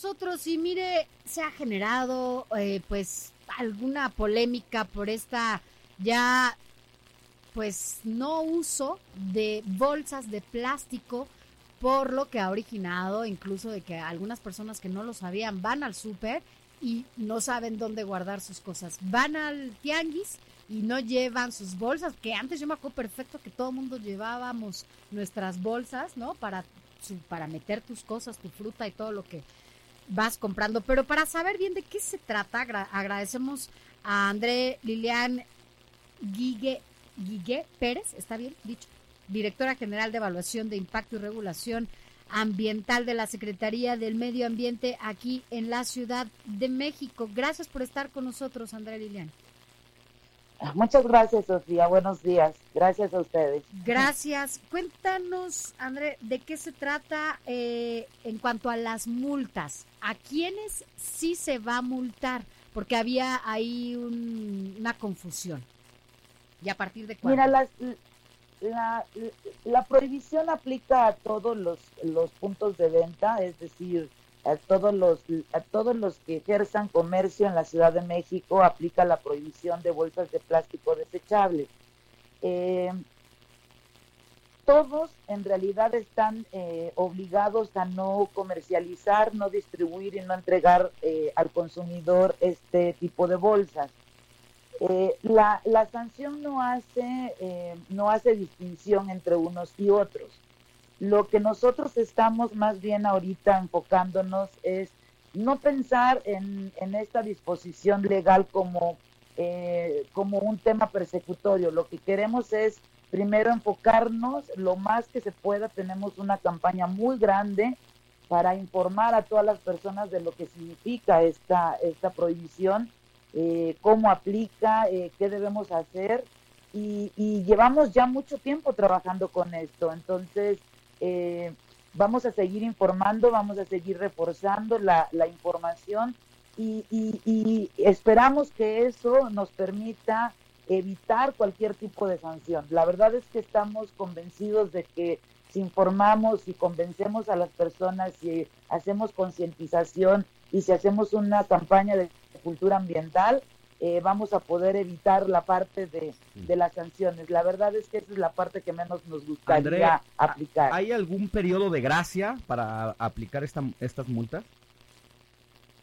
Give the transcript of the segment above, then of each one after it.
Nosotros, y mire, se ha generado eh, pues alguna polémica por esta ya pues no uso de bolsas de plástico por lo que ha originado incluso de que algunas personas que no lo sabían van al súper y no saben dónde guardar sus cosas. Van al tianguis y no llevan sus bolsas, que antes yo me acuerdo perfecto que todo el mundo llevábamos nuestras bolsas, ¿no? Para, para meter tus cosas, tu fruta y todo lo que vas comprando. Pero para saber bien de qué se trata, agradecemos a André Lilian Guigue, Guigue Pérez, ¿está bien dicho? directora general de Evaluación de Impacto y Regulación Ambiental de la Secretaría del Medio Ambiente aquí en la Ciudad de México. Gracias por estar con nosotros, Andrea Lilian. Muchas gracias, Sofía. Buenos días. Gracias a ustedes. Gracias. Cuéntanos, André, de qué se trata eh, en cuanto a las multas. ¿A quiénes sí se va a multar? Porque había ahí una confusión. ¿Y a partir de cuándo? Mira, las, la, la prohibición aplica a todos los, los puntos de venta, es decir, a todos los a todos los que ejerzan comercio en la Ciudad de México aplica la prohibición de bolsas de plástico desechables. Eh, todos en realidad están eh, obligados a no comercializar, no distribuir y no entregar eh, al consumidor este tipo de bolsas. Eh, la, la, sanción no hace, no hace distinción entre unos y otros. Lo que nosotros estamos más bien ahorita enfocándonos es no pensar en, en esta disposición legal como, eh, como un tema persecutorio. Lo que queremos es primero enfocarnos lo más que se pueda. Tenemos una campaña muy grande para informar a todas las personas de lo que significa esta, esta prohibición eh, cómo aplica, eh, qué debemos hacer. Y, llevamos ya mucho tiempo trabajando con esto. Entonces, eh, vamos a seguir informando, vamos a seguir reforzando la, información y, y, esperamos que eso nos permita evitar cualquier tipo de sanción. La verdad es que estamos convencidos de que si informamos y convencemos a las personas, si hacemos concientización y si hacemos una campaña de cultura ambiental, eh, vamos a poder evitar la parte de, las sanciones. La verdad es que esa es la parte que menos nos gustaría aplicar. ¿Hay algún periodo de gracia para aplicar esta, estas multas?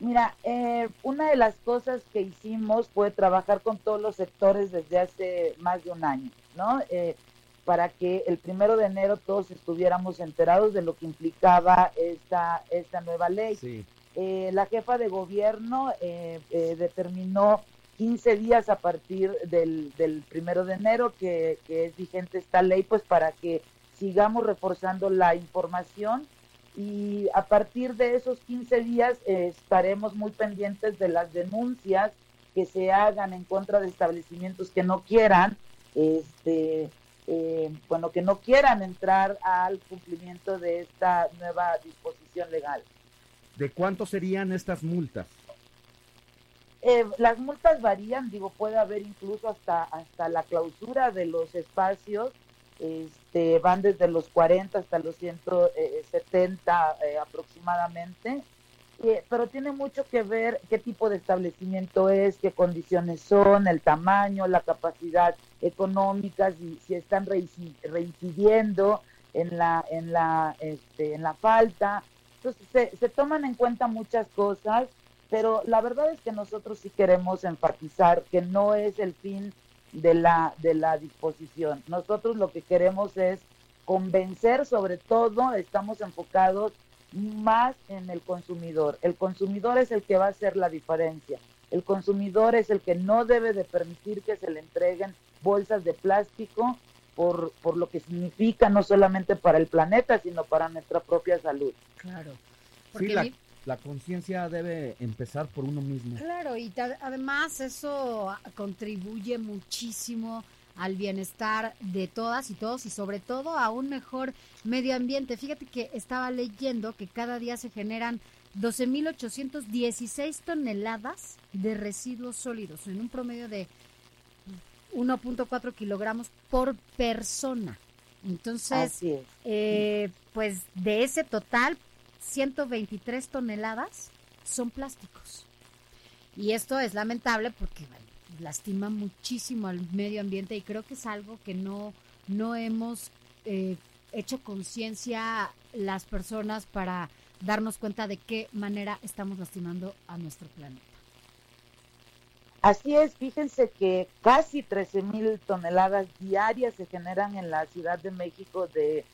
Mira, eh, una de las cosas que hicimos fue trabajar con todos los sectores desde hace más de un año, ¿no? Eh, para que el primero de enero todos estuviéramos enterados de lo que implicaba esta, esta nueva ley. Sí. Eh, la jefa de gobierno eh, eh, determinó 15 días a partir del, del primero de enero que, es vigente esta ley, pues para que sigamos reforzando la información y a partir de esos 15 días estaremos muy pendientes de las denuncias que se hagan en contra de establecimientos que no quieran, este, bueno, que no quieran entrar al cumplimiento de esta nueva disposición legal. ¿De cuánto serían estas multas? Eh, las multas varían, digo, puede haber incluso hasta, hasta la clausura de los espacios, este, van desde los 40 hasta los 170 eh, aproximadamente, eh, pero tiene mucho que ver qué tipo de establecimiento es, qué condiciones son, el tamaño, la capacidad económica, si, si están reincidiendo en la, en la, este, en la falta, entonces se, toman en cuenta muchas cosas, pero la verdad es que nosotros sí queremos enfatizar que no es el fin de la, de la disposición. Nosotros lo que queremos es convencer, sobre todo estamos enfocados más en el consumidor. El consumidor es el que va a hacer la diferencia. El consumidor es el que no debe de permitir que se le entreguen bolsas de plástico por, por lo que significa no solamente para el planeta, sino para nuestra propia salud. Claro. Sí, la, la conciencia debe empezar por uno mismo. Claro, y además eso contribuye muchísimo al bienestar de todas y todos y sobre todo a un mejor medio ambiente. Fíjate que estaba leyendo que cada día se generan 12.816 toneladas de residuos sólidos en un promedio de 1.4 kilogramos por persona. Entonces, eh, pues de ese total, 123 toneladas son plásticos. Y esto es lamentable porque lastima muchísimo al medio ambiente y creo que es algo que no, no hemos eh, hecho conciencia las personas para darnos cuenta de qué manera estamos lastimando a nuestro planeta. Así es, fíjense que casi 13 mil toneladas diarias se generan en la Ciudad de México de,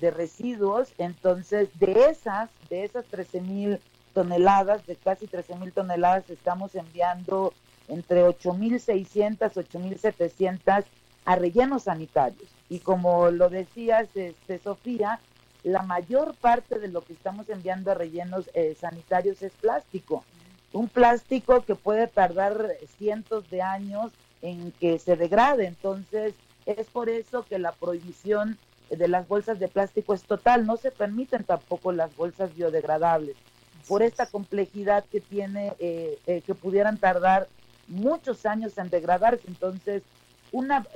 de residuos, entonces de esas, de esas 13 mil toneladas, de casi 13 mil toneladas, estamos enviando entre 8.600, 8.700 a rellenos sanitarios. Y como lo decías, este, Sofía, la mayor parte de lo que estamos enviando a rellenos eh, sanitarios es plástico. Un plástico que puede tardar cientos de años en que se degrade. Entonces, es por eso que la prohibición de las bolsas de plástico es total. No se permiten tampoco las bolsas biodegradables por esta complejidad que tiene, eh, eh, que pudieran tardar muchos años en degradarse. Entonces, una,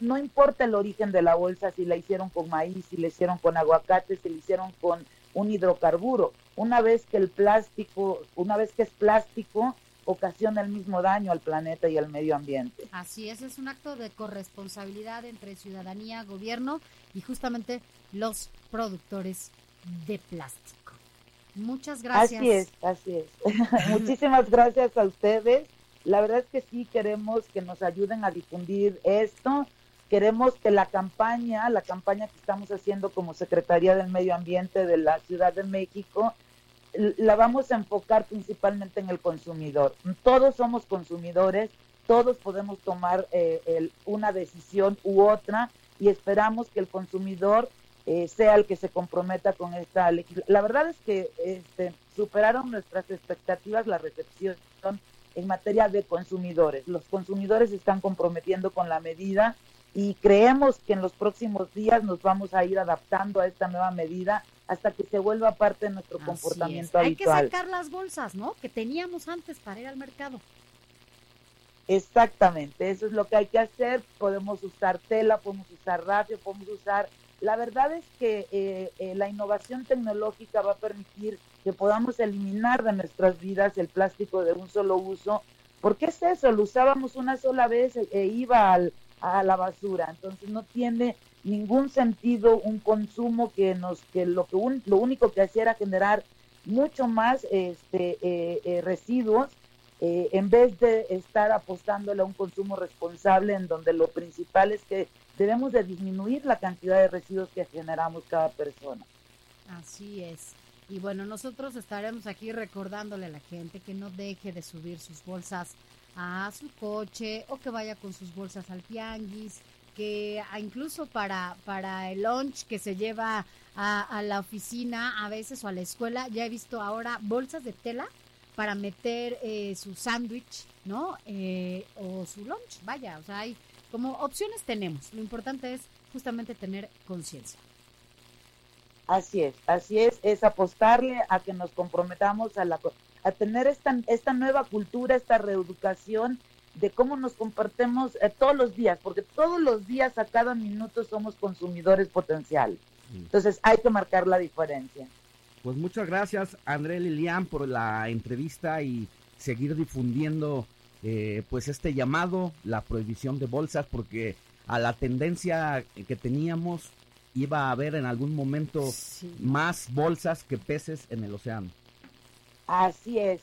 no, importa el origen de la bolsa, si la hicieron con maíz, si la hicieron con aguacate, si la hicieron con un hidrocarburo. Una vez que el plástico, una vez que es plástico, ocasiona el mismo daño al planeta y al medio ambiente. Así es, es un acto de corresponsabilidad entre ciudadanía, gobierno y justamente los productores de plástico. Muchas gracias. Así es, así es. Muchísimas gracias a ustedes la verdad es que sí queremos que nos ayuden a difundir esto. Queremos que la campaña, la campaña que estamos haciendo como Secretaría del Medio Ambiente de la Ciudad de México, la vamos a enfocar principalmente en el consumidor. Todos somos consumidores, todos podemos tomar eh, una decisión u otra y esperamos que el consumidor eh, sea el que se comprometa con esta legislación. La verdad es que este, superaron nuestras expectativas la recepción en materia de consumidores. Los consumidores están comprometiendo con la medida y creemos que en los próximos días nos vamos a ir adaptando a esta nueva medida hasta que se vuelva parte de nuestro comportamiento habitual. Hay que sacar las bolsas, ¿no? Que teníamos antes para ir al mercado. Exactamente, eso es lo que hay que hacer. Podemos usar tela, podemos usar radio, podemos usar la verdad es que eh, eh, la innovación tecnológica va a permitir que podamos eliminar de nuestras vidas el plástico de un solo uso, porque es eso, lo usábamos una sola vez e, e iba a la basura, entonces no tiene ningún sentido un consumo que nos que lo que lo único que hacía era generar mucho más este eh, residuos en vez de estar apostándole a un consumo responsable en donde lo principal es que debemos de disminuir la cantidad de residuos que generamos cada persona. Así es. Y bueno, nosotros estaremos aquí recordándole a la gente que no deje de subir sus bolsas a su coche o que vaya con sus bolsas al tianguis, que incluso para, para el lunch que se lleva a, la oficina a veces o a la escuela, ya he visto ahora bolsas de tela para meter eh, su sándwich, ¿no? Eh, o su lunch, vaya, o sea, hay como opciones tenemos. Lo importante es justamente tener conciencia. Así es, así es, es apostarle a que nos comprometamos a, la, a tener esta, esta nueva cultura, esta reeducación de cómo nos compartemos eh, todos los días, porque todos los días, a cada minuto, somos consumidores potenciales. Entonces hay que marcar la diferencia. Pues muchas gracias, André Lilian, por la entrevista y seguir difundiendo eh, pues este llamado, la prohibición de bolsas, porque a la tendencia que teníamos iba a haber en algún momento más bolsas que peces en el océano. Así es,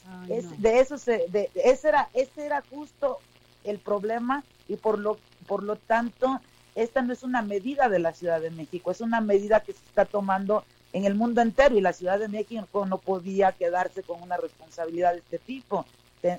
de eso se, de, ese era, ese era justo el problema y por lo, por lo tanto esta no es una medida de la Ciudad de México, es una medida que se está tomando en el mundo entero y la Ciudad de México no podía quedarse con una responsabilidad de este tipo.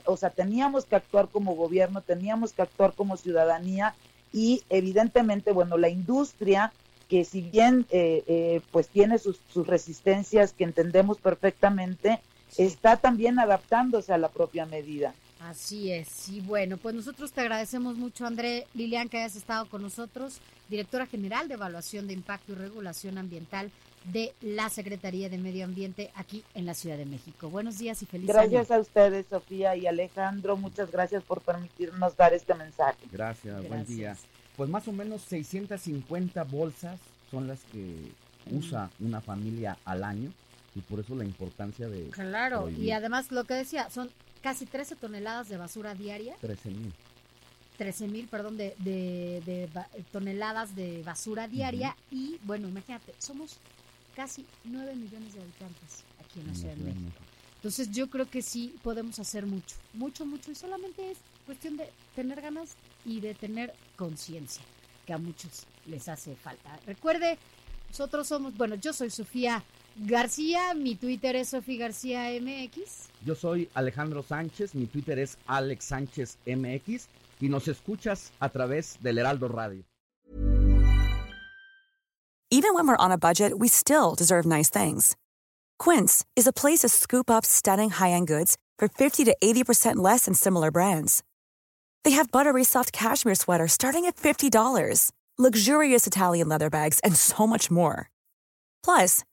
O sea, teníamos que actuar como gobierno, teníamos que actuar como ciudadanía y evidentemente, bueno, la industria que si bien eh, eh, pues tiene sus, sus, resistencias que entendemos perfectamente, está también adaptándose a la propia medida. Así es, y bueno, pues nosotros te agradecemos mucho, André Lilian, que hayas estado con nosotros, directora general de Evaluación de Impacto y Regulación Ambiental de la Secretaría de Medio Ambiente aquí en la Ciudad de México. Buenos días y feliz Gracias a ustedes, Sofía y Alejandro. Muchas gracias por permitirnos dar este mensaje. Gracias, buen día. Pues más o menos 650 bolsas son las que usa una familia al año y por eso la importancia de... Claro, y además lo que decía, son casi 13 toneladas de basura diaria. 13 mil. 13 mil, perdón, de, de, toneladas de basura diaria y bueno, imagínate, somos casi 9 millones de habitantes aquí en la Ciudad de México. Entonces yo creo que sí podemos hacer mucho, mucho, mucho y solamente es cuestión de tener ganas y de tener conciencia, que a muchos les hace falta. Recuerde, nosotros somos, bueno, yo soy Sofía García, mi Twitter es Sofía García MX. Yo soy Alejandro Sánchez, mi Twitter es Alex Sánchez MX y nos escuchas a través del Heraldo Radio. Even when we're on a budget, we still deserve nice things. Quince is a place to scoop up stunning high-end goods for 50 to 80% less than similar brands. They have buttery soft cashmere sweaters starting at $50, luxurious Italian leather bags, and so much more. Plus,